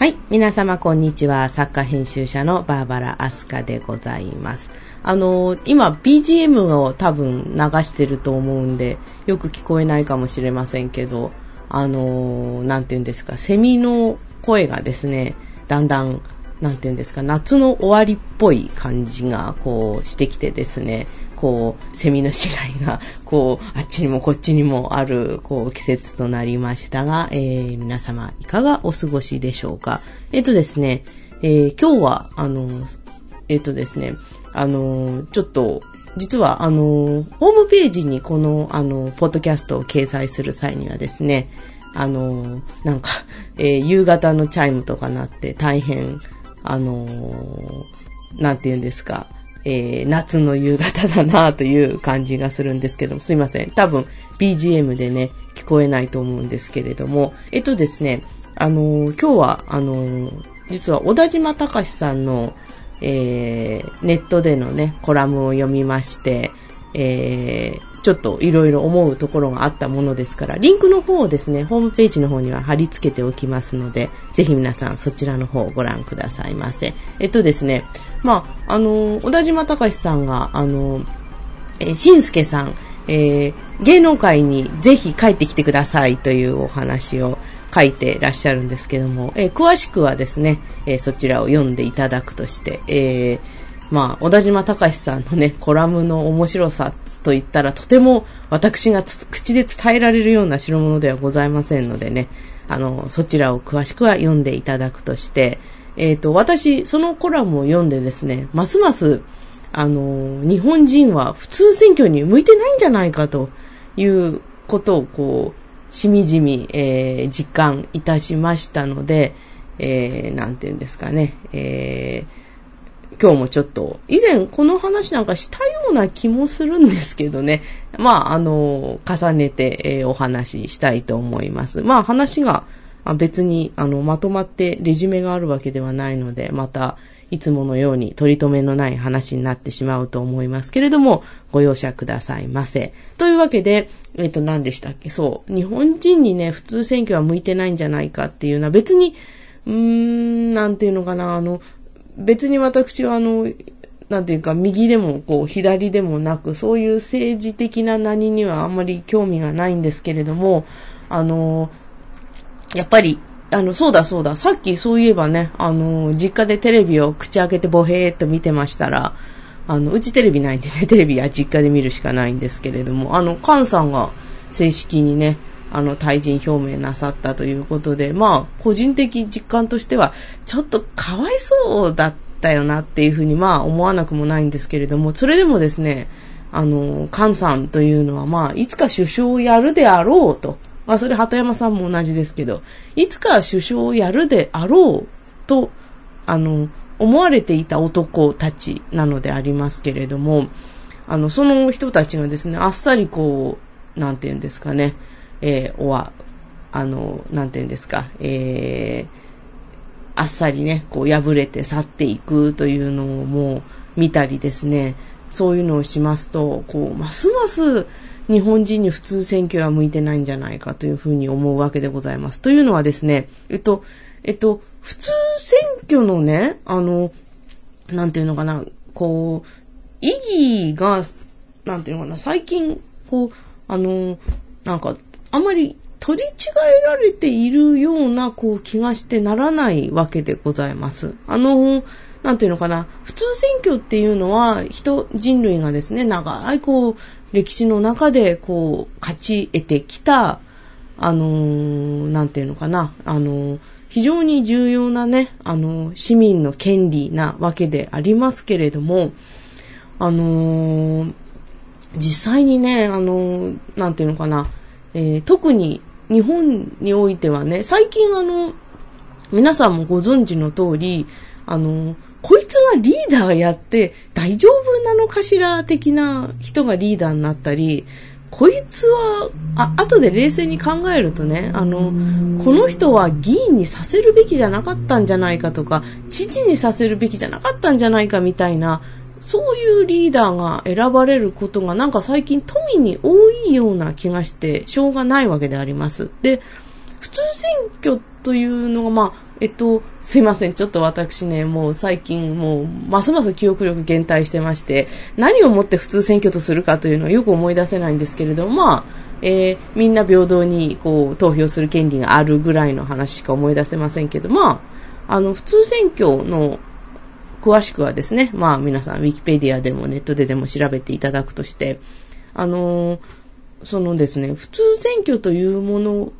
はい。皆様、こんにちは。作家編集者のバーバラ・アスカでございます。あのー、今、BGM を多分流してると思うんで、よく聞こえないかもしれませんけど、あのー、なんて言うんですか、セミの声がですね、だんだん、なんて言うんですか、夏の終わりっぽい感じが、こう、してきてですね、こう、セミの死骸が、こう、あっちにもこっちにもある、こう、季節となりましたが、えー、皆様、いかがお過ごしでしょうか？えっ、ー、とですね、えー、今日は、あの、えっ、ー、とですね、あの、ちょっと、実は、あの、ホームページにこの、あの、ポッドキャストを掲載する際にはですね、あの、なんか、えー、夕方のチャイムとかなって大変、あの、なんて言うんですか、えー、夏の夕方だなという感じがするんですけども、すいません。多分 BGM でね、聞こえないと思うんですけれども、えっとですね、あのー、今日は、あのー、実は小田島隆さんの、えー、ネットでのね、コラムを読みまして、えー、ちょっといろいろ思うところがあったものですから、リンクの方をですね、ホームページの方には貼り付けておきますので、ぜひ皆さんそちらの方をご覧くださいませ。えっとですね、まあ、あの、小田島隆さんが、あの、えー、しんすけさん、えー、芸能界にぜひ帰ってきてくださいというお話を書いてらっしゃるんですけども、えー、詳しくはですね、えー、そちらを読んでいただくとして、えー、まあ、小田島隆さんのね、コラムの面白さと言ったらとても私が口で伝えられるような代物ではございませんのでね、あの、そちらを詳しくは読んでいただくとして、えっ、ー、と、私、そのコラムを読んでですね、ますます、あの、日本人は普通選挙に向いてないんじゃないかということを、こう、しみじみ、えー、実感いたしましたので、えー、なんて言うんですかね、えー、今日もちょっと、以前この話なんかしたような気もするんですけどね。まあ、あの、重ねて、えー、お話ししたいと思います。まあ、話が別に、あの、まとまってレジュメがあるわけではないので、また、いつものように取り留めのない話になってしまうと思いますけれども、ご容赦くださいませ。というわけで、えっ、ー、と、何でしたっけ？そう。日本人にね、普通選挙は向いてないんじゃないかっていうのは別に、うーん、なんていうのかな、あの、別に私はあの、なんていうか、右でもこう、左でもなく、そういう政治的な何にはあんまり興味がないんですけれども、あの、やっぱり、あの、そうだそうだ、さっきそういえばね、あの、実家でテレビを口開けてボヘーっと見てましたら、あの、うちテレビないんでね、テレビは実家で見るしかないんですけれども、あの、菅さんが正式にね、あの、退陣表明なさったということで、まあ、個人的実感としては、ちょっとかわいそうだったよなっていうふうに、まあ、思わなくもないんですけれども、それでもですね、あの、菅さんというのは、まあ、いつか首相をやるであろうと。まあ、それ、鳩山さんも同じですけど、いつか首相をやるであろうと、あの、思われていた男たちなのでありますけれども、あの、その人たちがですね、あっさりこう、なんて言うんですかね、えー、おわ、あの、なんて言うんですか、えー、あっさりね、こう破れて去っていくというのをもう見たりですね、そういうのをしますと、こう、ますます日本人に普通選挙は向いてないんじゃないかというふうに思うわけでございます。というのはですね、えっと、えっと、普通選挙のね、あの、なんていうのかな、こう、意義が、なんていうのかな、最近、こう、あの、なんか、あまり取り違えられているようなこう気がしてならないわけでございます。あの、なんていうのかな、普通選挙っていうのは人、人類がですね、長いこう、歴史の中でこう、勝ち得てきた、あの、なんていうのかな、あの、非常に重要なね、あの、市民の権利なわけでありますけれども、あの実際にね、あのなんていうのかな、えー、特に日本においてはね、最近あの、皆さんもご存知の通り、あの、こいつがリーダーやって大丈夫なのかしら的な人がリーダーになったり、こいつは、あ、後で冷静に考えるとね、あの、この人は議員にさせるべきじゃなかったんじゃないかとか、知事にさせるべきじゃなかったんじゃないかみたいな、そういうリーダーが選ばれることがなんか最近富に多いような気がしてしょうがないわけであります。で、普通選挙というのがまあ、えっと、すいません。ちょっと私ね、もう最近もう、ますます記憶力減退してまして、何をもって普通選挙とするかというのはよく思い出せないんですけれども、まあ、えー、みんな平等にこう投票する権利があるぐらいの話しか思い出せませんけど、まあ、あの、普通選挙の詳しくはですね、まあ皆さん、ウィキペディアでもネットででも調べていただくとして、あのー、そのですね、普通選挙というもの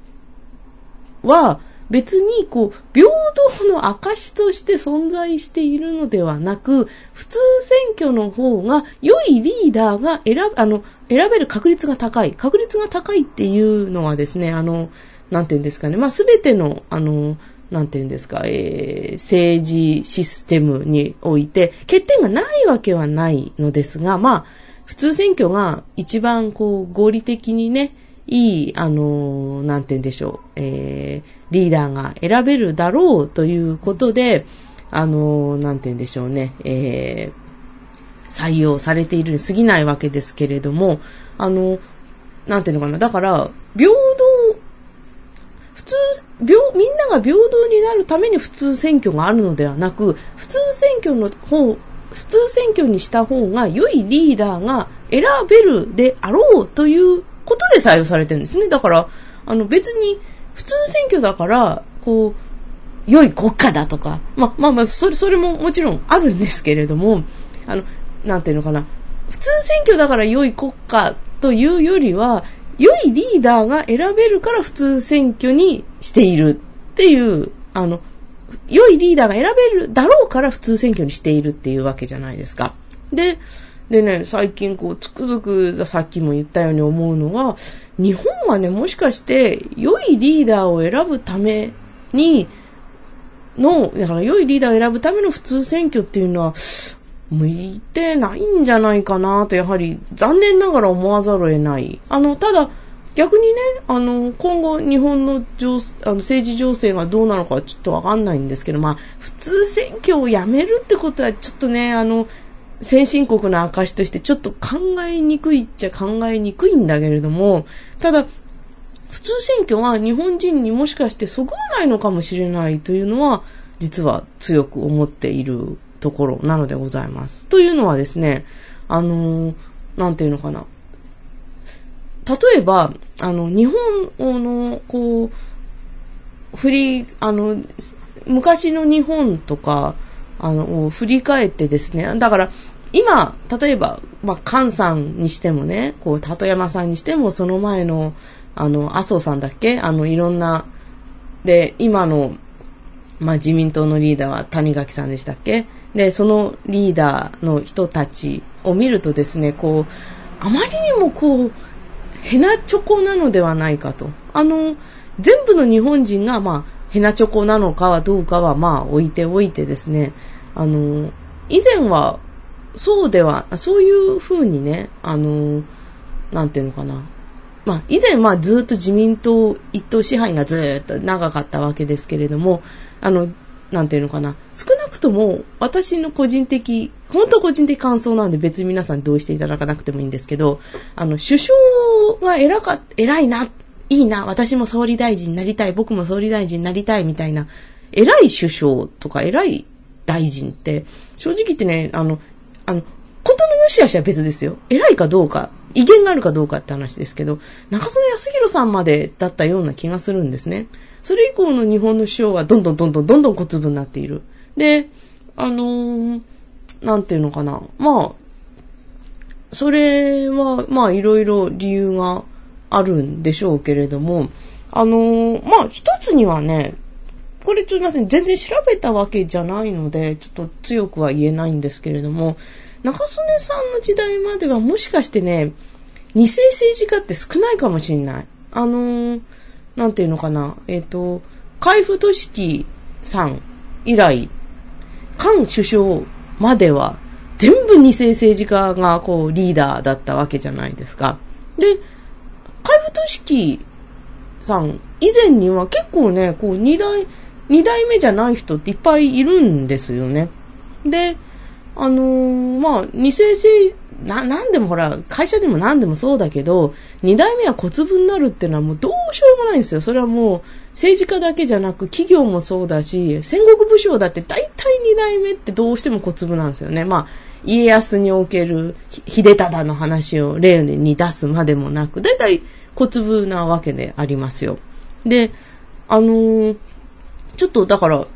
は、別にこう、平等の証として存在しているのではなく、普通選挙の方が良いリーダーが選ぶ、あの、選べる確率が高い。確率が高いっていうのはですね、あの、なんて言うんですかね、まあ、すべての、あの、なんて言うんですか、えー、政治システムにおいて、欠点がないわけはないのですが、まあ、普通選挙が一番こう合理的にね、いい、あの、なんて言うんでしょう、えー、リーダーが選べるだろうということで、あの、なんて言うんでしょうね、えー、採用されているに過ぎないわけですけれども、あの、なんていうのかな、だから、平等、普通、平、みんなが平等になるために普通選挙があるのではなく、普通選挙の方、普通選挙にした方が良いリーダーが選べるであろうということで採用されてるんですね。だから、あの別に普通選挙だから、こう、良い国家だとか、ま、まあまあ、それ、それももちろんあるんですけれども、あの、なんていうのかな、普通選挙だから良い国家というよりは、良いリーダーが選べるから普通選挙にしているっていう、あの、良いリーダーが選べるだろうから普通選挙にしているっていうわけじゃないですか。で、でね、最近こう、つくづくさっきも言ったように思うのは、日本はね、もしかして良いリーダーを選ぶためにの、だから良いリーダーを選ぶための普通選挙っていうのは、向いてないんじゃないかなと、やはり残念ながら思わざるを得ない。あの、ただ、逆にね、あの、今後日本の情あの政治情勢がどうなのかちょっとわかんないんですけど、まあ、普通選挙をやめるってことはちょっとね、あの、先進国の証としてちょっと考えにくいっちゃ考えにくいんだけれども、ただ、普通選挙は日本人にもしかしてそぐわないのかもしれないというのは、実は強く思っているところなのでございます。というのはですね、あのー、なんていうのかな。例えば、あの、日本の、こう、振り、あの、昔の日本とか、あの、振り返ってですね、だから、今、例えば、まあ、菅さんにしてもね、こう、鳩山さんにしても、その前の、あの、麻生さんだっけあの、いろんな、で、今の、まあ、自民党のリーダーは谷垣さんでしたっけで、そのリーダーの人たちを見るとですね、こう、あまりにもこう、ヘナチョコなのではないかと。あの、全部の日本人が、まあ、ヘナチョコなのかはどうかは、まあ、置いておいてですね、あの、以前は、そうでは、そういうふうにね、あの、なんていうのかな。まあ、以前はずっと自民党一党支配がずっと長かったわけですけれども、あの、なんていうのかな。少なくとも、私の個人的、本当個人的感想なんで別に皆さん同意していただかなくてもいいんですけど、あの、首相は偉か、偉いな、いいな、私も総理大臣になりたい、僕も総理大臣になりたいみたいな、偉い首相とか偉い大臣って、正直言ってね、あの、あの、ことの良し悪しは別ですよ。偉いかどうか、威厳があるかどうかって話ですけど、中曽根康弘さんまでだったような気がするんですね。それ以降の日本の首相はどんどんどんどんどんどん小粒になっている。で、あのー、なんていうのかな。まあ、それは、まあ、いろいろ理由があるんでしょうけれども、あのー、まあ、一つにはね、これちょっとすみません、全然調べたわけじゃないので、ちょっと強くは言えないんですけれども、中曽根さんの時代まではもしかしてね、二世政治家って少ないかもしんない。あのー、なんていうのかな、えっ、ー、と、海部俊樹さん以来、菅首相までは、全部二世政治家がこうリーダーだったわけじゃないですか。で、海部俊樹さん以前には結構ね、こう二代、二代目じゃない人っていっぱいいるんですよね。で、あのー、まあ、二世政、な、なんでもほら、会社でも何でもそうだけど、二代目は小粒になるっていうのはもうどうしようもないんですよ。それはもう、政治家だけじゃなく企業もそうだし、戦国武将だって大体二代目ってどうしても小粒なんですよね。まあ、家康における秀忠の話を例に出すまでもなく、大体小粒なわけでありますよ。で、あのー、ちょっとだから、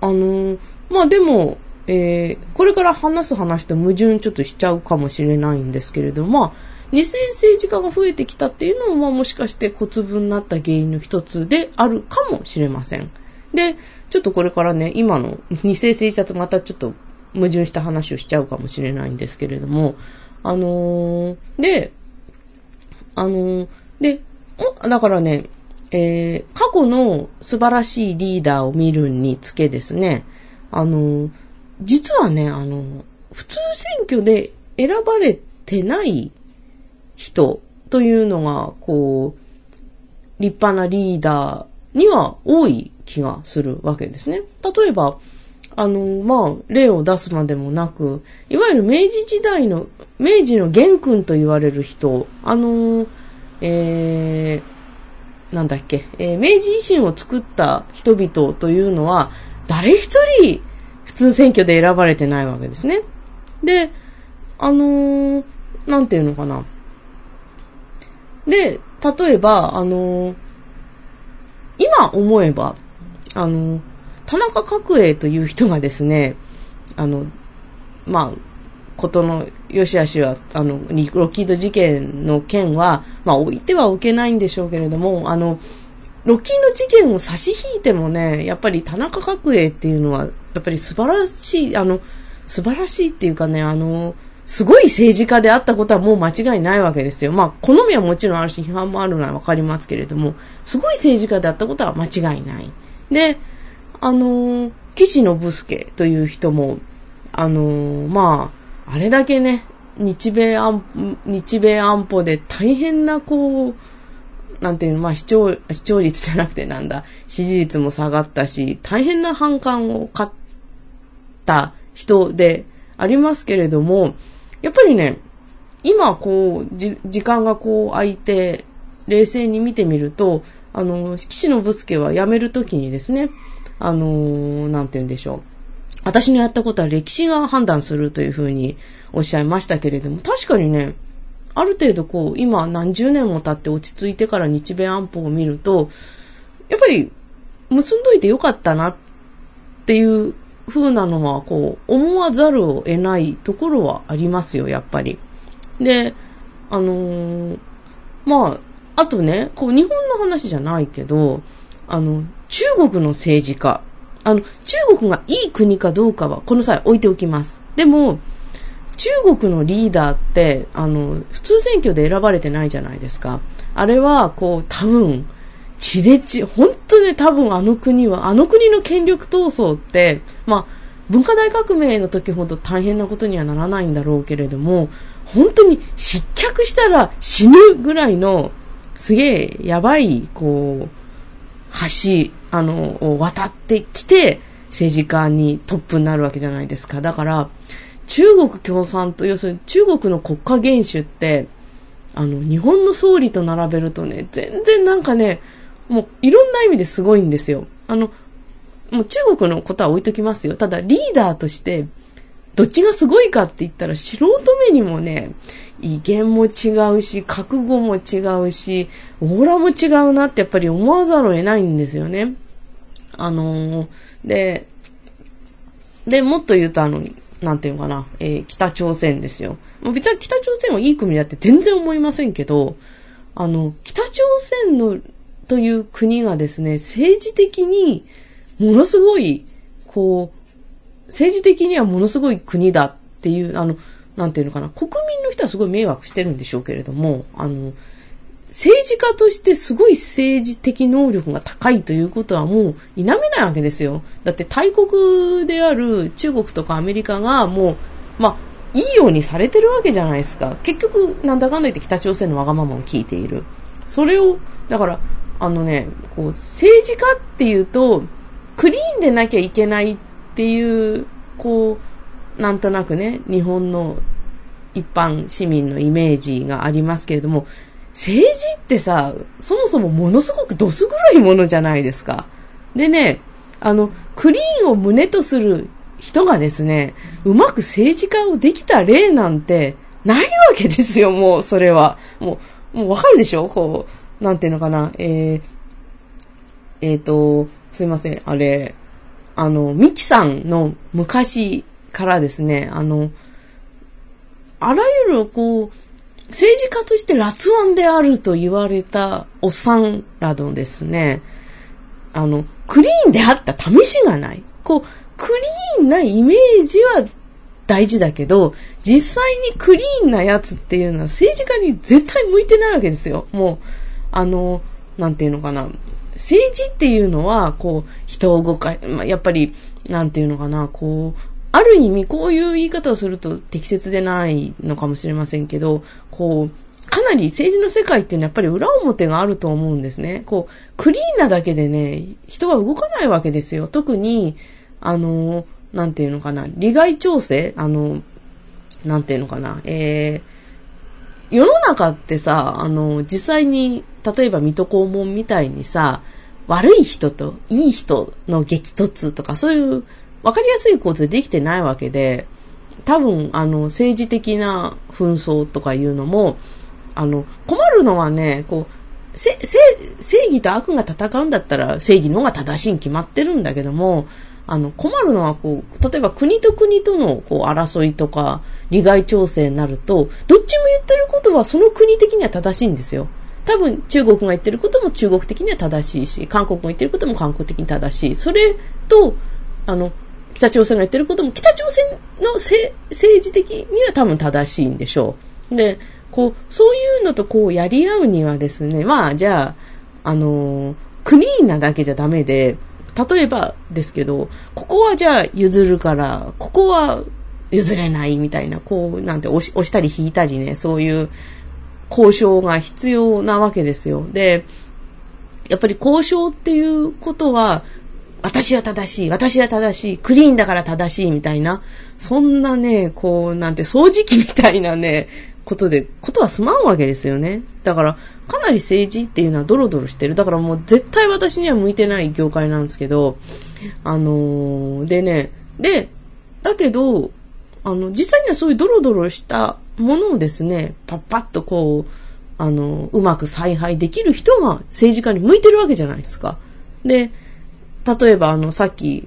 あのー、まあでも、えー、これから話す話と矛盾ちょっとしちゃうかもしれないんですけれども、二世政治家が増えてきたっていうのも、もしかして小粒になった原因の一つであるかもしれません。で、ちょっとこれからね、今の二世政治家とまたちょっと矛盾した話をしちゃうかもしれないんですけれども、あのー、で、あのー、で、だからね、えー、過去の素晴らしいリーダーを見るにつけですね、あの実はね、あの普通選挙で選ばれてない人というのが、こう、立派なリーダーには多い気がするわけですね。例えば、あの、まあ、例を出すまでもなく、いわゆる明治時代の、明治の元君と言われる人、あの、えー、なんだっけ、えー、明治維新を作った人々というのは、誰一人普通選挙で選ばれてないわけですね。で、あのー、なんていうのかな。で、例えば、あの、今思えば、あの、田中角栄という人がですね、あの、まあ、ことの良し悪しは、あの、ロッキード事件の件は、まあ、置いてはおけないんでしょうけれども、あの、ロッキード事件を差し引いてもね、やっぱり田中角栄っていうのは、やっぱり素晴らしい、あの、素晴らしいっていうかね、あの、すごい政治家であったことはもう間違いないわけですよ。まあ、好みはもちろんあるし、批判もあるのはわかりますけれども、すごい政治家であったことは間違いない。で、あのー、岸信介という人も、あのー、まあ、あれだけね、日米安、日米安保で大変な、こう、なんていうの、まあ視聴、視聴率じゃなくてなんだ、支持率も下がったし、大変な反感を買った人でありますけれども、やっぱりね、今こう、じ時間がこう空いて、冷静に見てみると、あの、岸信介は辞めるときにですね、あの、なんて言うんでしょう。私のやったことは歴史が判断するというふうにおっしゃいましたけれども、確かにね、ある程度こう、今何十年も経って落ち着いてから日米安保を見ると、やっぱり結んどいてよかったなっていう風なのは、こう、思わざるを得ないところはありますよ、やっぱり。で、あのー、まあ、あとね、こう、日本の話じゃないけど、あの、中国の政治家、あの、中国がいい国かどうかは、この際置いておきます。でも、中国のリーダーって、あの、普通選挙で選ばれてないじゃないですか。あれは、こう、多分、血で血、本当ね、多分あの国は、あの国の権力闘争って、まあ、文化大革命の時ほど大変なことにはならないんだろうけれども、本当に失脚したら死ぬぐらいの、すげえやばい、こう、橋、あの、渡ってきて、政治家にトップになるわけじゃないですか。だから、中国共産党、要するに中国の国家元首って、あの、日本の総理と並べるとね、全然なんかね、もういろんな意味ですごいんですよ。あの、もう中国のことは置いときますよ。ただリーダーとして、どっちがすごいかって言ったら素人目にもね、威厳も違うし、覚悟も違うし、オーラも違うなってやっぱり思わざるを得ないんですよね。あのー、で、で、もっと言うとあの、なんていうのかな、えー、北朝鮮ですよ。別に北朝鮮はいい国だって全然思いませんけど、あの、北朝鮮のという国がですね、政治的にものすごい、こう、政治的にはものすごい国だっていう、あの、なんていうのかな、国民の人はすごい迷惑してるんでしょうけれども、あの、政治家としてすごい政治的能力が高いということはもう否めないわけですよ。だって大国である中国とかアメリカがもう、まあ、いいようにされてるわけじゃないですか。結局、なんだかんだ言って北朝鮮のわがままを聞いている。それを、だから、あのね、こう、政治家っていうと、クリーンでなきゃいけないっていう、こう、なんとなくね、日本の一般市民のイメージがありますけれども、政治ってさ、そもそもものすごくどす黒いものじゃないですか。でね、あの、クリーンを胸とする人がですね、うまく政治家をできた例なんてないわけですよ、もう、それは。もう、もうわかるでしょ？こう、なんていうのかな、えー、えっ、ー、と、すいません、あれ、あの、ミキさんの昔からですね、あの、あらゆる、こう、政治家として辣腕であると言われたおっさんらのですね、あの、クリーンであった試しがない。こう、クリーンなイメージは大事だけど、実際にクリーンなやつっていうのは政治家に絶対向いてないわけですよ。もう、あの、なんていうのかな。政治っていうのは、こう、人を動か、まあ、やっぱり、なんていうのかな、こう、ある意味こういう言い方をすると適切でないのかもしれませんけど、こう、かなり政治の世界っていうのはやっぱり裏表があると思うんですね。こう、クリーンなだけでね、人が動かないわけですよ。特に、あの、なんていうのかな、利害調整あの、なんていうのかな、えー、世の中ってさ、あの、実際に、例えば水戸黄門みたいにさ、悪い人といい人の激突とか、そういう分かりやすい構図でできてないわけで、多分、あの、政治的な紛争とかいうのも、あの、困るのはね、こう、正義と悪が戦うんだったら正義の方が正しいに決まってるんだけども、あの、困るのはこう、例えば国と国とのこう争いとか、利害調整になると、どっちも言ってることはその国的には正しいんですよ。多分中国が言ってることも中国的には正しいし、韓国が言ってることも韓国的に正しい。それと、あの、北朝鮮が言ってることも北朝鮮の政治的には多分正しいんでしょう。で、こう、そういうのとこうやり合うにはですね、まあじゃあ、あのクリーンなだけじゃダメで、例えばですけど、ここはじゃあ譲るから、ここは譲れないみたいな、こう、なんて押し押したり引いたりね、そういう交渉が必要なわけですよ。で、やっぱり交渉っていうことは、私は正しい、私は正しい、クリーンだから正しいみたいな、そんなね、こう、なんて掃除機みたいなね、ことで、ことは済まんわけですよね。だから、かなり政治っていうのはドロドロしてる。だからもう絶対私には向いてない業界なんですけど、あのー、でね、で、だけど、あの、実際にはそういうドロドロしたものをですね、パッパッとこう、あの、うまく采配できる人が政治家に向いてるわけじゃないですか。で、例えばあの、さっき、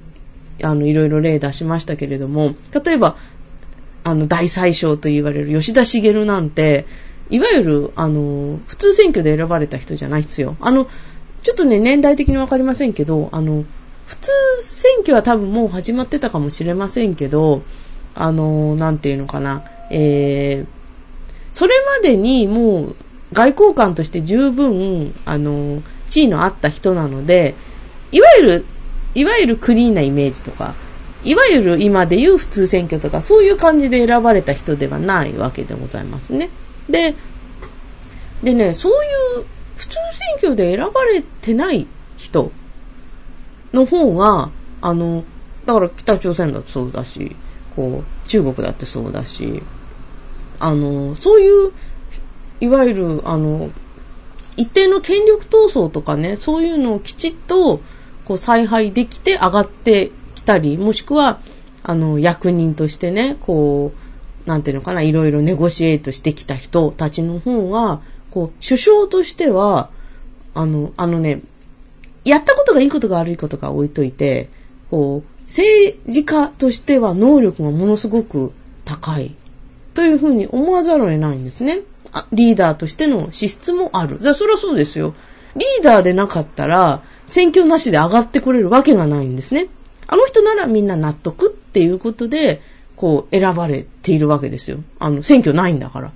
あの、いろいろ例出しましたけれども、例えば、あの、大宰相と言われる吉田茂なんて、いわゆる、あの、普通選挙で選ばれた人じゃないっすよ。あの、ちょっとね、年代的にわかりませんけど、あの、普通選挙は多分もう始まってたかもしれませんけど、あの、なんていうのかな、えー、それまでにもう外交官として十分、あの、地位のあった人なので、いわゆる、いわゆるクリーンなイメージとか、いわゆる今でいう普通選挙とか、そういう感じで選ばれた人ではないわけでございますね。で、でね、そういう普通選挙で選ばれてない人の方が、あの、だから北朝鮮だってそうだし、こう、中国だってそうだし、あの、そういう、いわゆる、あの、一定の権力闘争とかね、そういうのをきちっと、こう、采配できて上がってきたり、もしくは、あの、役人としてね、こう、なんていうのかな、いろいろネゴシエイトしてきた人たちの方が、こう、首相としては、あの、あのね、やったことがいいことが悪いことが置いといて、こう、政治家としては能力がものすごく高い。というふうに思わざるを得ないんですね。あリーダーとしての資質もある。じゃあそれはそうですよ。リーダーでなかったら、選挙なしで上がってこれるわけがないんですね。あの人ならみんな納得っていうことで、こう、選ばれているわけですよ。あの、選挙ないんだから。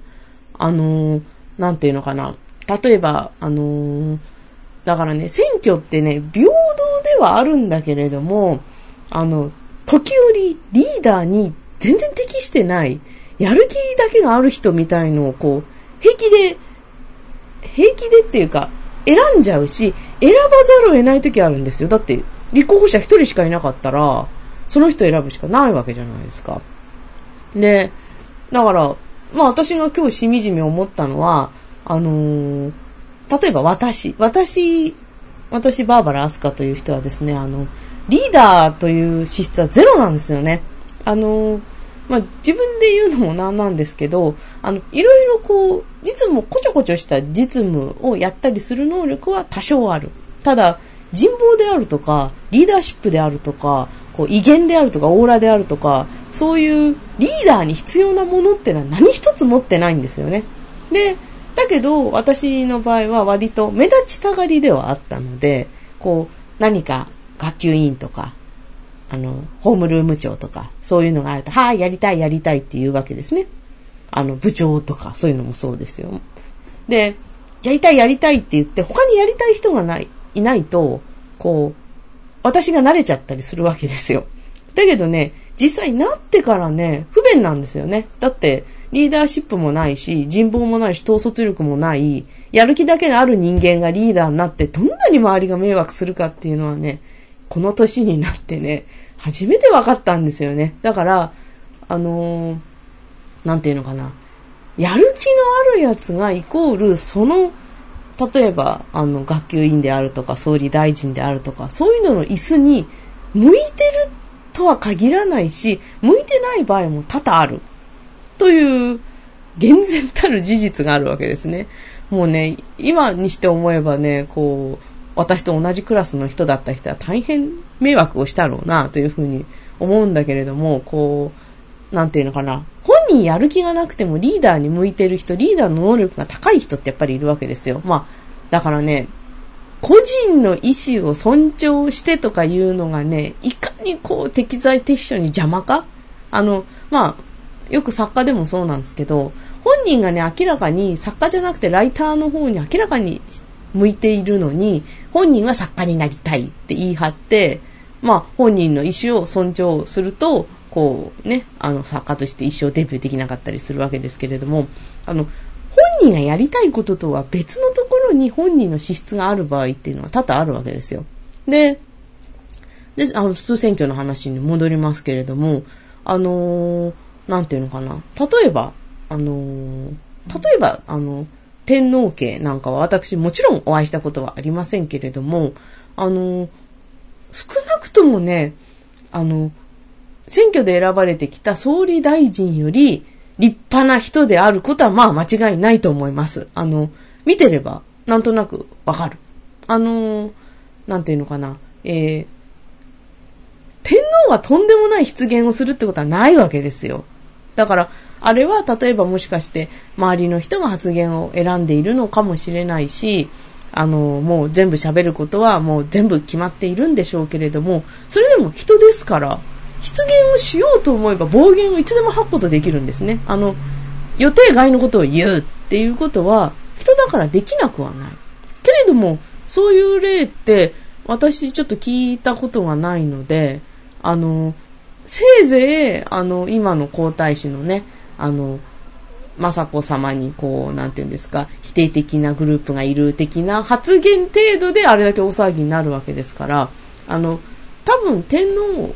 あのー、なんていうのかな。例えば、あのー、だからね、選挙ってね、平等ではあるんだけれども、あの、時折リーダーに全然適してない、やる気だけがある人みたいのをこう、平気で、平気でっていうか、選んじゃうし、選ばざるを得ない時あるんですよ。だって、立候補者一人しかいなかったら、その人選ぶしかないわけじゃないですか。で、だから、まあ私が今日しみじみ思ったのは、あのー、例えば私、私、私、バーバラ・アスカという人はですね、あの、リーダーという資質はゼロなんですよね。あのー、まあ、自分で言うのもなんなんですけど、あの、いろいろこう、実務、こちょこちょした実務をやったりする能力は多少ある。ただ、人望であるとか、リーダーシップであるとか、こう威厳であるとか、オーラであるとか、そういうリーダーに必要なものってのは何一つ持ってないんですよね。で、だけど、私の場合は割と目立ちたがりではあったので、こう、何か学級委員とか、あの、ホームルーム長とか、そういうのがあると、はい、やりたい、やりたいっていうわけですね。あの、部長とか、そういうのもそうですよ。で、やりたい、やりたいって言って、他にやりたい人がない、いないと、こう、私が慣れちゃったりするわけですよ。だけどね、実際なってからね、不便なんですよね。だって、リーダーシップもないし、人望もないし、統率力もない、やる気だけのある人間がリーダーになって、どんなに周りが迷惑するかっていうのはね、この年になってね、初めて分かったんですよね。だから、あのー、なんていうのかな。やる気のあるやつがイコール、その、例えば、あの、学級委員であるとか、総理大臣であるとか、そういうのの椅子に向いてるとは限らないし、向いてない場合も多々ある。という、厳然たる事実があるわけですね。もうね、今にして思えばね、こう、私と同じクラスの人だった人は大変迷惑をしたろうな、というふうに思うんだけれども、こう、なんていうのかな。本人やる気がなくてもリーダーに向いてる人、リーダーの能力が高い人ってやっぱりいるわけですよ。まあ、だからね、個人の意思を尊重してとかいうのがね、いかにこう適材適所に邪魔かあの、まあ、よく作家でもそうなんですけど、本人がね、明らかに作家じゃなくてライターの方に明らかに向いているのに、本人は作家になりたいって言い張って、まあ、本人の意思を尊重すると、こうね、あの、作家として一生デビューできなかったりするわけですけれども、あの、本人がやりたいこととは別のところに本人の資質がある場合っていうのは多々あるわけですよ。で、で、あの、普通選挙の話に戻りますけれども、あのー、なんていうのかな。例えば、あのー、例えば、あの、天皇家なんかは私もちろんお会いしたことはありませんけれども、あの、少なくともね、あの、選挙で選ばれてきた総理大臣より立派な人であることはまあ間違いないと思います。あの、見てればなんとなくわかる。あの、なんていうのかな、えー、天皇はとんでもない失言をするってことはないわけですよ。だから、あれは例えばもしかして周りの人が発言を選んでいるのかもしれないし、あの、もう全部喋ることはもう全部決まっているんでしょうけれども、それでも人ですから、失言をしようと思えば暴言をいつでも吐くことできるんですね。あの、予定外のことを言うっていうことは、人だからできなくはない。けれども、そういう例って、私ちょっと聞いたことがないので、あの、せいぜい、あの、今の皇太子のね、あの、雅子様にこう、なんていうんですか、否定的なグループがいる的な発言程度であれだけ大騒ぎになるわけですから、あの、多分天皇、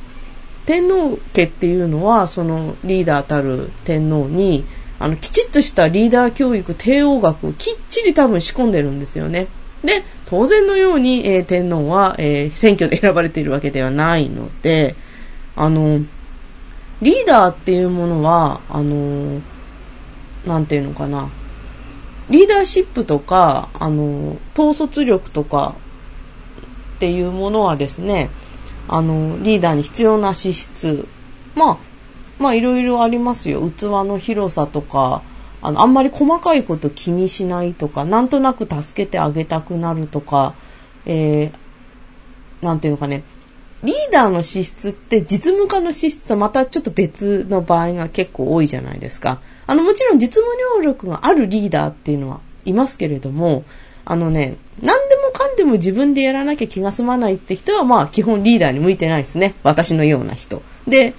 天皇家っていうのは、そのリーダーたる天皇に、あの、きちっとしたリーダー教育、帝王学をきっちり多分仕込んでるんですよね。で、当然のように、えー、天皇は、えー、選挙で選ばれているわけではないので、あの、リーダーっていうものは、あの、なんていうのかな。リーダーシップとか、あの、統率力とかっていうものはですね、あの、リーダーに必要な資質。まあ、まあいろいろありますよ。器の広さとか、あの、あんまり細かいこと気にしないとか、なんとなく助けてあげたくなるとか、えー、なんていうのかね、リーダーの資質って実務家の資質とまたちょっと別の場合が結構多いじゃないですか。あの、もちろん実務能力があるリーダーっていうのはいますけれども、あのね、何でもかんでも自分でやらなきゃ気が済まないって人はまあ基本リーダーに向いてないですね。私のような人。で、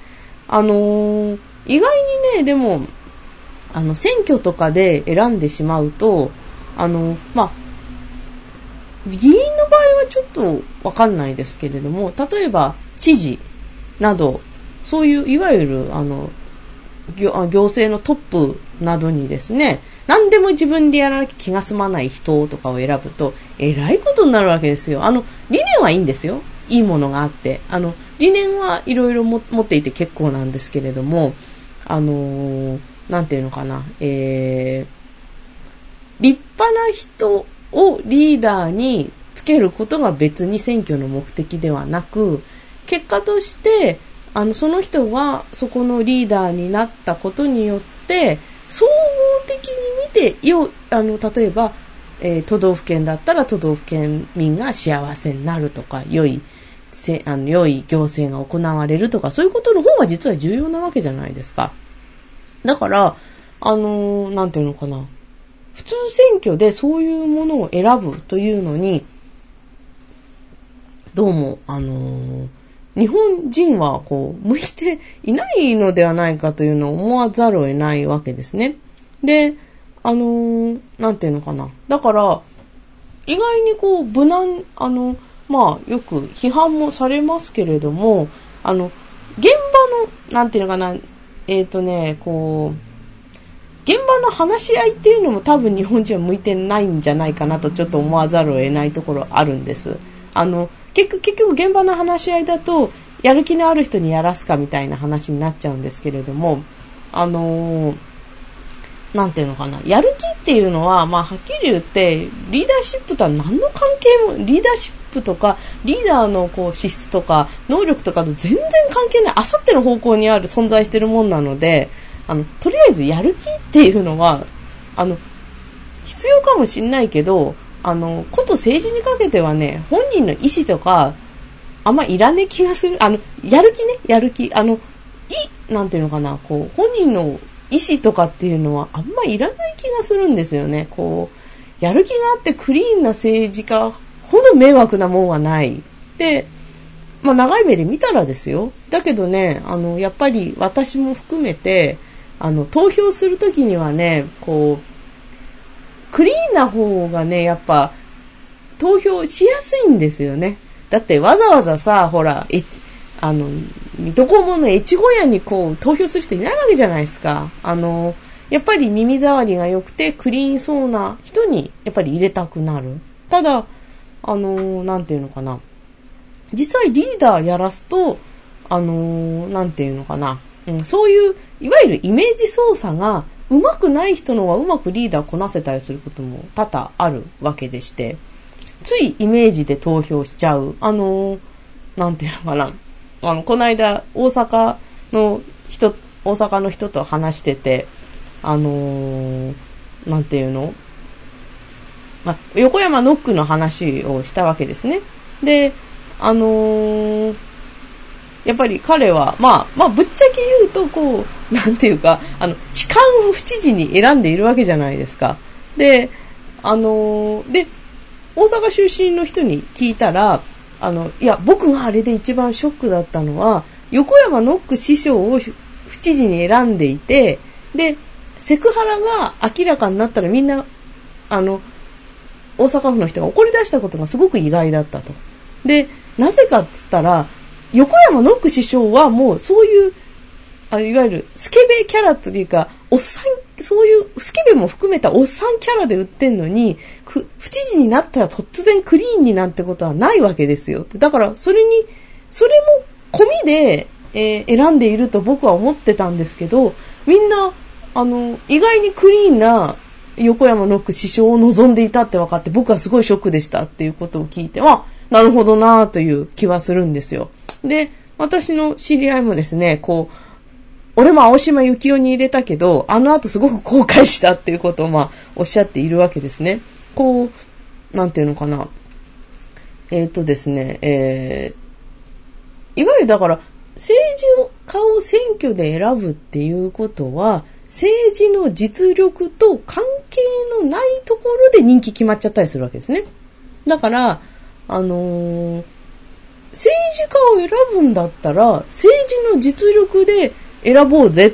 あのー、意外にね、でも、あの、選挙とかで選んでしまうと、あの、まあ、議員の場合はちょっとわかんないですけれども、例えば知事など、そういういわゆるあの行政のトップなどにですね、何でも自分でやらなきゃ気が済まない人とかを選ぶと、えらいことになるわけですよ。あの、理念はいいんですよ。いいものがあって。あの、理念はいろいろ持っていて結構なんですけれども、あのー、なんていうのかな、えー、立派な人をリーダーにつけることが別に選挙の目的ではなく、結果として、あの、その人がそこのリーダーになったことによって、総合的に見て、よ、あの、例えば、えー、都道府県だったら都道府県民が幸せになるとか、良い、せあの良い行政が行われるとか、そういうことの方が実は重要なわけじゃないですか。だから、あのー、なんていうのかな。普通選挙でそういうものを選ぶというのに、どうも、あのー、日本人はこう、向いていないのではないかというのを思わざるを得ないわけですね。で、あのー、なんていうのかな。だから、意外にこう、無難、あの、まあ、よく批判もされますけれども、あの、現場の、なんていうのかな、えっ、ー、とね、こう、現場の話し合いっていうのも多分日本人は向いてないんじゃないかなとちょっと思わざるを得ないところあるんです。あの、結局、結局現場の話し合いだと、やる気のある人にやらすかみたいな話になっちゃうんですけれども、あのー、なんていうのかな、やる気っていうのは、まあ、はっきり言って、リーダーシップとは何の関係も、リーダーシップとか、リーダーのこう資質とか、能力とかと全然関係ない、あさっての方向にある、存在してるもんなので、あの、とりあえずやる気っていうのは、あの、必要かもしんないけど、あの、こと政治にかけてはね、本人の意思とか、あんまいらねえ気がする。あの、やる気ね、やる気。あの、い、なんていうのかな、こう、本人の意思とかっていうのはあんまいらない気がするんですよね。こう、やる気があってクリーンな政治家ほど迷惑なもんはない。で、まあ長い目で見たらですよ。だけどね、あの、やっぱり私も含めて、あの、投票するときにはね、こう、クリーンな方がね、やっぱ、投票しやすいんですよね。だってわざわざさ、ほら、え、あの、水戸黄門の越後屋にこう、投票する人いないわけじゃないですか。あの、やっぱり耳障りが良くてクリーンそうな人に、やっぱり入れたくなる。ただ、あの、なんていうのかな。実際リーダーやらすと、あの、なんていうのかな。うん、そういう、いわゆるイメージ操作が上手くない人のはうまくリーダーこなせたりすることも多々あるわけでして、ついイメージで投票しちゃう。あの、なんていうのかな。あの、この間、大阪の人、大阪の人と話してて、あのー、なんていうの？ま、横山ノックの話をしたわけですね。で、あのー、やっぱり彼は、まあ、まあ、ぶっちゃけ言うと、こう、なんていうか、あの、痴漢を不知事に選んでいるわけじゃないですか。で、あのー、で、大阪出身の人に聞いたら、あの、いや、僕があれで一番ショックだったのは、横山ノック師匠を不知事に選んでいて、で、セクハラが明らかになったらみんな、あの、大阪府の人が怒り出したことがすごく意外だったと。で、なぜかっつったら、横山ノック師匠はもうそういう、あいわゆるスケベキャラというか、おっさん、そういうスケベも含めたおっさんキャラで売ってんのに、不知事になったら突然クリーンになんてことはないわけですよ。だからそれに、それも込みで、えー、選んでいると僕は思ってたんですけど、みんな、あの、意外にクリーンな横山ノック師匠を望んでいたって分かって僕はすごいショックでしたっていうことを聞いて、あ、なるほどなぁという気はするんですよ。で、私の知り合いもですね、こう、俺も青島幸男に入れたけど、あの後すごく後悔したっていうことをまあ、おっしゃっているわけですね。こう、なんていうのかな。えっ、ー、とですね、えー、いわゆるだから、政治家を選挙で選ぶっていうことは、政治の実力と関係のないところで人気決まっちゃったりするわけですね。だから、あのー、政治家を選ぶんだったら、政治の実力で選ぼうぜっ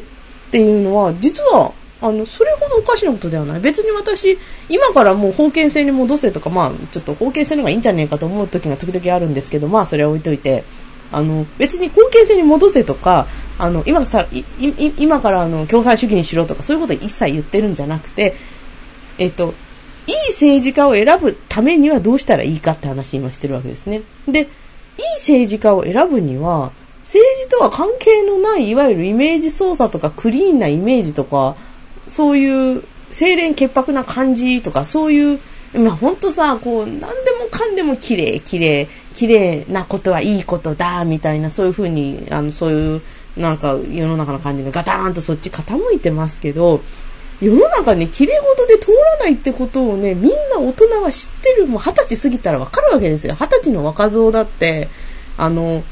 ていうのは、実は、あの、それほどおかしなことではない。別に私、今からもう封建制に戻せとか、まあ、ちょっと封建制の方がいいんじゃねえかと思う時が時々あるんですけど、まあ、それは置いといて、あの、別に封建制に戻せとか、あの、今さ、い、い今からあの、共産主義にしろとか、そういうこと一切言ってるんじゃなくて、えっと、いい政治家を選ぶためにはどうしたらいいかって話今してるわけですね。で、いい政治家を選ぶには、政治とは関係のない、いわゆるイメージ操作とかクリーンなイメージとか、そういう清廉潔白な感じとか、そういう、まあ本当さ、こう、何でもかんでも綺麗、綺麗、綺麗なことはいいことだ、みたいな、そういうふうに、あの、そういう、なんか世の中の感じがガターンとそっち傾いてますけど、世の中に綺麗事で通らないってことをね、みんな大人は知ってる。もう二十歳過ぎたらわかるわけですよ。二十歳の若造だって、あの、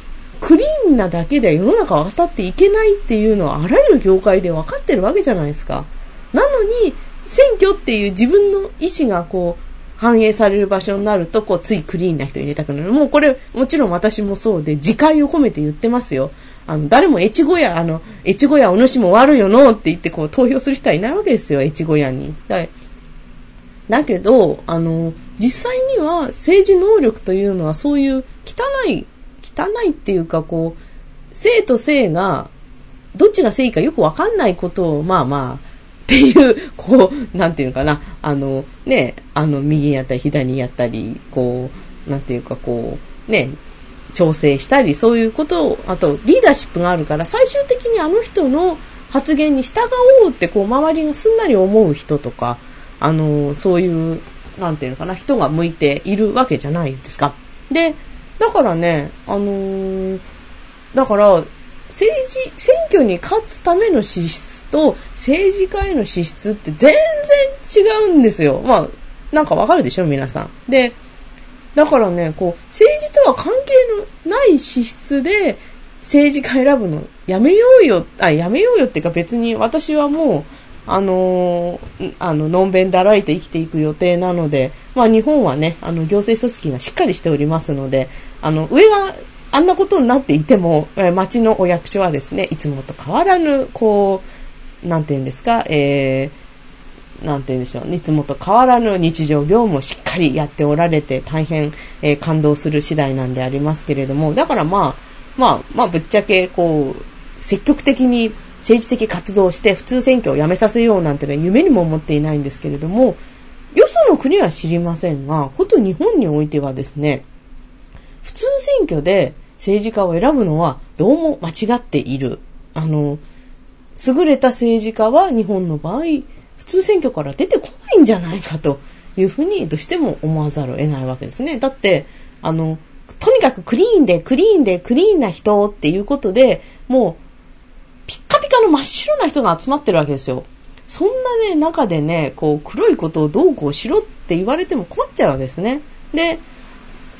クリーンなだけで世の中渡っていけないっていうのはあらゆる業界で分かってるわけじゃないですか。なのに、選挙っていう自分の意思がこう、反映される場所になると、こう、ついクリーンな人入れたくなる。もうこれ、もちろん私もそうで、自戒を込めて言ってますよ。あの、誰も越後屋、あの、越後屋お主も悪いよのって言ってこう投票する人はいないわけですよ、越後屋に。だだけど、あの、実際には政治能力というのはそういう汚い、汚いっていうかこう、生と生が、どっちが正義かよくわかんないことを、まあまあ、っていう、こう、なんていうのかな、あの、ね、あの、右にやったり左にやったり、こう、なんていうかこう、ね、調整したり、そういうことを、あと、リーダーシップがあるから、最終的にあの人の発言に従おうって、こう、周りがすんなり思う人とか、あの、そういう、なんていうのかな、人が向いているわけじゃないですか。で、だからね、あのー、だから、政治、選挙に勝つための資質と政治家への資質って全然違うんですよ。まあ、なんかわかるでしょ皆さん。で、だからね、こう、政治とは関係のない資質で政治家選ぶのやめようよ、あ、やめようよっていうか別に私はもう、あのー、あの、のんべんだらいて生きていく予定なので、まあ日本はね、あの、行政組織がしっかりしておりますので、あの、上があんなことになっていても、え町のお役所はですね、いつもと変わらぬ、こう、なんて言うんですか、えー、なんて言うんでしょう、いつもと変わらぬ日常業務をしっかりやっておられて、大変、えー、感動する次第なんでありますけれども、だからまあ、まあ、まあ、ぶっちゃけ、こう、積極的に政治的活動をして普通選挙をやめさせようなんてのは夢にも思っていないんですけれども、よその国は知りませんが、こと日本においてはですね、普通選挙で政治家を選ぶのはどうも間違っている。あの、優れた政治家は日本の場合、普通選挙から出てこないんじゃないかというふうにどうしても思わざるを得ないわけですね。だって、あの、とにかくクリーンで、クリーンで、クリーンな人っていうことで、もう、ピッカピカの真っ白な人が集まってるわけですよ。そんなね、中でね、こう、黒いことをどうこうしろって言われても困っちゃうわけですね。で、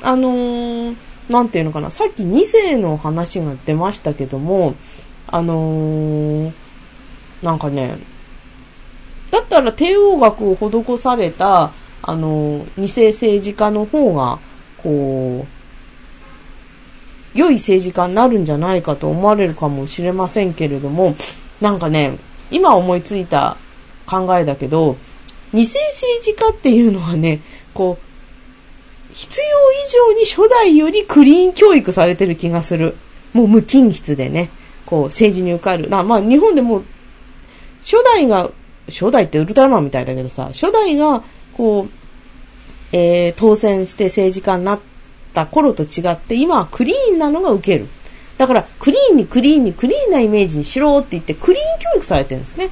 あのー、なんていうのかな、さっき2世の話が出ましたけども、あのー、なんかね、だったら帝王学を施された、あの、二世政治家の方が、こう、良い政治家になるんじゃないかと思われるかもしれませんけれども、なんかね、今思いついた考えだけど、二世政治家っていうのはね、こう、必要以上に初代よりクリーン教育されてる気がする。もう無菌室でね、こう政治に受かる。まあ日本でも、初代が、初代ってウルトラマンみたいだけどさ、初代が、こう、えー、当選して政治家になった頃と違って、今はクリーンなのが受ける。だから、クリーンにクリーンにクリーンなイメージにしろって言って、クリーン教育されてるんですね。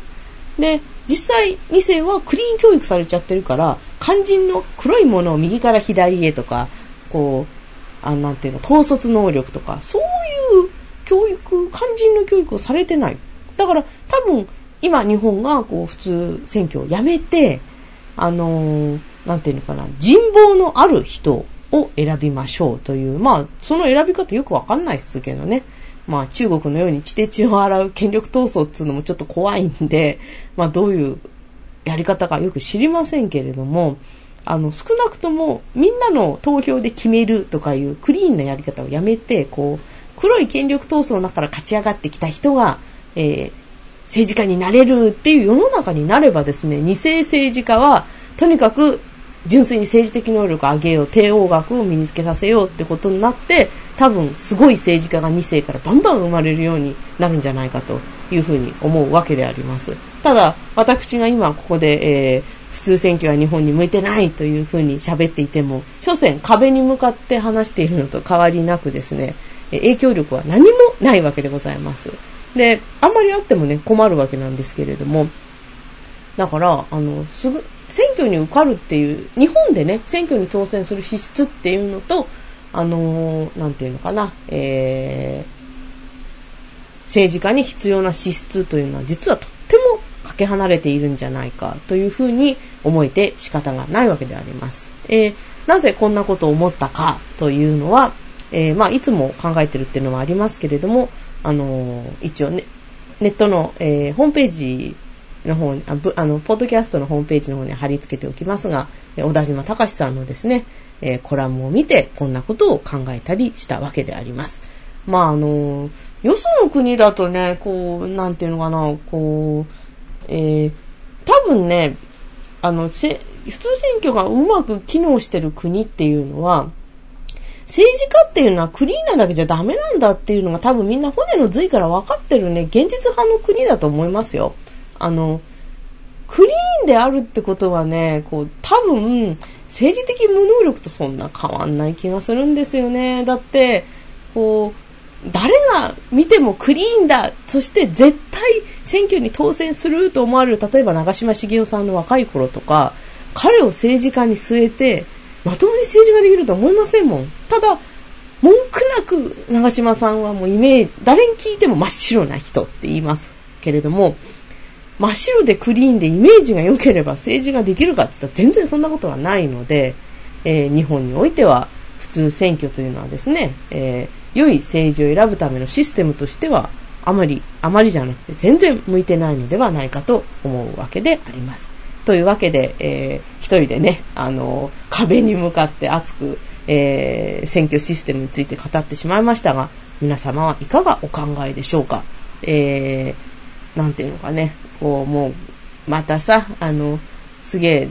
で、実際2世はクリーン教育されちゃってるから、肝心の黒いものを右から左へとか、こう、あなんていうの、統率能力とか、そういう教育、肝心の教育をされてない。だから多分、今日本がこう普通選挙をやめて、あのー、なんていうのかな、人望のある人を選びましょうという、まあ、その選び方よくわかんないですけどね。まあ中国のように血で血を洗う権力闘争っていうのもちょっと怖いんで、まあどういうやり方かよく知りませんけれども、あの、少なくともみんなの投票で決めるとかいうクリーンなやり方をやめて、こう、黒い権力闘争の中から勝ち上がってきた人が、えー、政治家になれるっていう世の中になればですね、二世政治家は、とにかく純粋に政治的能力を上げよう、帝王学を身につけさせようってことになって、多分すごい政治家が2世からバンバン生まれるようになるんじゃないかというふうに思うわけであります。ただ、私が今ここで、えー、普通選挙は日本に向いてないというふうに喋っていても、所詮壁に向かって話しているのと変わりなくですね、影響力は何もないわけでございます。で、あんまりあってもね、困るわけなんですけれども、だから、あの、すぐ、選挙に受かるっていう、日本でね、選挙に当選する資質っていうのと、あのー、なんていうのかな、えー、政治家に必要な資質というのは実はとってもかけ離れているんじゃないかというふうに思えて仕方がないわけであります。えー、なぜこんなことを思ったかというのは、えー、まあ、いつも考えてるっていうのはありますけれども、あの、一応ね、ネットの、えー、ホームページの方に、ああの、ポッドキャストのホームページの方に貼り付けておきますがえ、小田島隆さんのですね、えー、コラムを見て、こんなことを考えたりしたわけであります。まあ、あの、よその国だとね、こう、なんていうのかな、こう、えー、多分ね、あの、せ、普通選挙がうまく機能してる国っていうのは、政治家っていうのはクリーンなだけじゃダメなんだっていうのが多分みんな骨の髄から分かってるね、現実派の国だと思いますよ。あの、クリーンであるってことはね、こう、多分、政治的無能力とそんな変わんない気がするんですよね。だって、こう、誰が見てもクリーンだそして絶対選挙に当選すると思われる、例えば長嶋茂雄さんの若い頃とか、彼を政治家に据えて、まともに政治ができると思いませんもん。ただ、文句なく長嶋さんはもうイメージ、誰に聞いても真っ白な人って言いますけれども、真っ白でクリーンでイメージが良ければ政治ができるかって言ったら全然そんなことはないので、えー、日本においては普通選挙というのはですね、えー、良い政治を選ぶためのシステムとしてはあまり、あまりじゃなくて全然向いてないのではないかと思うわけであります。というわけで、えー、一人でね、あの、壁に向かって熱く、えー、選挙システムについて語ってしまいましたが、皆様はいかがお考えでしょうか？えー、なんていうのかね、こう、もう、またさ、あの、すげえ、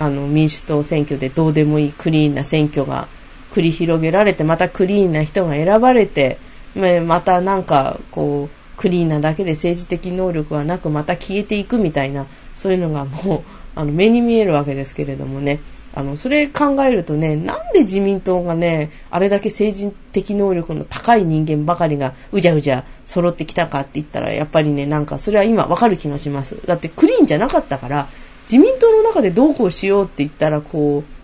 あの、民主党選挙でどうでもいいクリーンな選挙が繰り広げられて、またクリーンな人が選ばれて、またなんか、こう、クリーンなだけで政治的能力はなく、また消えていくみたいな、そういうのがもう、あの、目に見えるわけですけれどもね。あの、それ考えるとね、なんで自民党がね、あれだけ政治的能力の高い人間ばかりがうじゃうじゃ揃ってきたかって言ったら、やっぱりね、なんかそれは今わかる気がします。だってクリーンじゃなかったから、自民党の中でどうこうしようって言ったら、こう、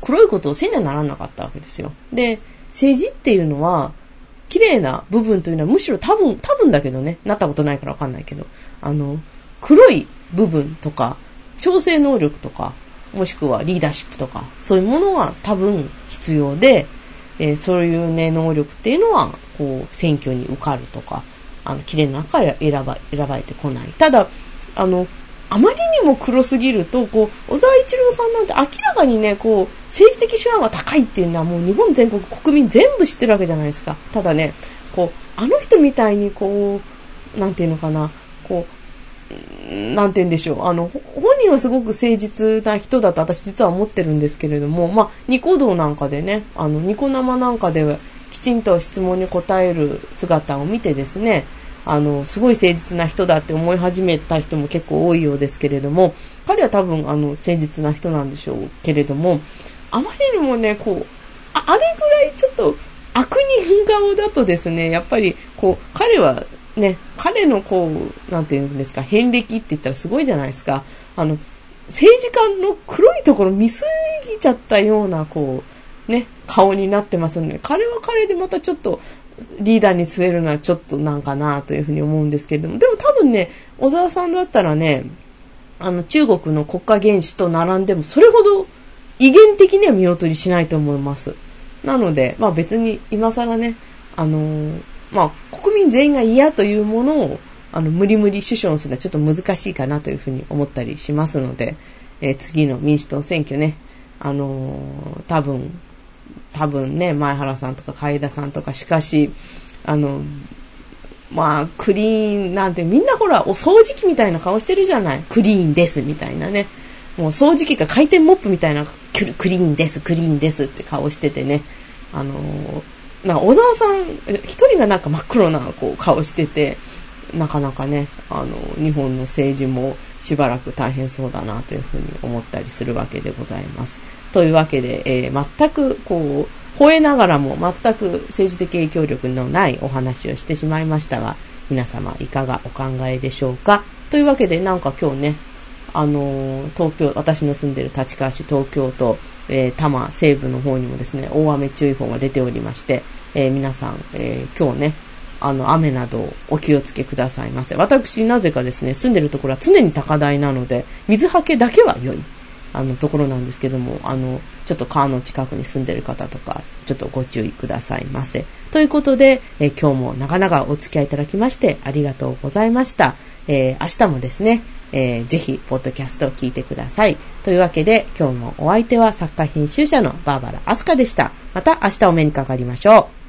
黒いことをせにはならなかったわけですよ。で、政治っていうのは、綺麗な部分というのはむしろ多分、多分だけどね、なったことないからわかんないけど、あの、黒い部分とか、調整能力とか、もしくはリーダーシップとか、そういうものが多分必要で、えー、そういうね、能力っていうのは、こう、選挙に受かるとか、あの、綺麗な中から選ば、選ばれてこない。ただ、あの、あまりにも黒すぎると、こう、小沢一郎さんなんて明らかにね、こう、政治的手腕が高いっていうのはもう日本全国国民全部知ってるわけじゃないですか。ただね、こう、あの人みたいにこう、なんていうのかな、こう、なんて言うんでしょう。あの、本人はすごく誠実な人だと私実は思ってるんですけれども、まあ、ニコ動なんかでね、あの、ニコ生なんかできちんと質問に答える姿を見てですね、あの、すごい誠実な人だって思い始めた人も結構多いようですけれども、彼は多分、あの、誠実な人なんでしょうけれども、あまりにもね、こう、ああれぐらいちょっと悪人顔だとですね、やっぱり、こう、彼はね、彼のこう、なんていうんですか、遍歴って言ったらすごいじゃないですか。あの、政治家の黒いところ見すぎちゃったような、こう、ね、顔になってますので、彼は彼でまたちょっと、リーダーに据えるのはちょっとなんかなというふうに思うんですけれども、でも多分ね、小沢さんだったらね、あの中国の国家元首と並んでもそれほど威厳的には見劣りしないと思います。なので、まあ別に今更ね、あのー、まあ、国民全員が嫌というものを、あの、無理無理首相するのはちょっと難しいかなというふうに思ったりしますので、えー、次の民主党選挙ね、あのー、多分、多分ね、前原さんとか海田さんとか、しかし、あの、まあ、クリーンなんてみんなほら、お掃除機みたいな顔してるじゃない。クリーンですみたいなね。もう掃除機か回転モップみたいなクリーンです、クリーンですって顔しててね。あのーなんか小沢さん、一人がなんか真っ黒なこう顔してて、なかなかね、あの、日本の政治もしばらく大変そうだなというふうに思ったりするわけでございます。というわけで、えー、全くこう、吠えながらも全く政治的影響力のないお話をしてしまいましたが、皆様いかがお考えでしょうか？というわけでなんか今日ね、あのー、東京、私の住んでる立川市東京都、えー、多摩西部の方にもですね、大雨注意報が出ておりまして、えー、皆さん、えー、今日ね、あの、雨などお気をつけくださいませ。私、なぜかですね、住んでるところは常に高台なので、水はけだけは良い。あの、ところなんですけども、あの、ちょっと川の近くに住んでる方とか、ちょっとご注意くださいませ。ということで、えー、今日もなかなかお付き合いいただきましてありがとうございました。えー、明日もですね、えー、ぜひ、ポッドキャストを聞いてください。というわけで、今日もお相手は作家編集者のバーバラ・アスカでした。また明日お目にかかりましょう。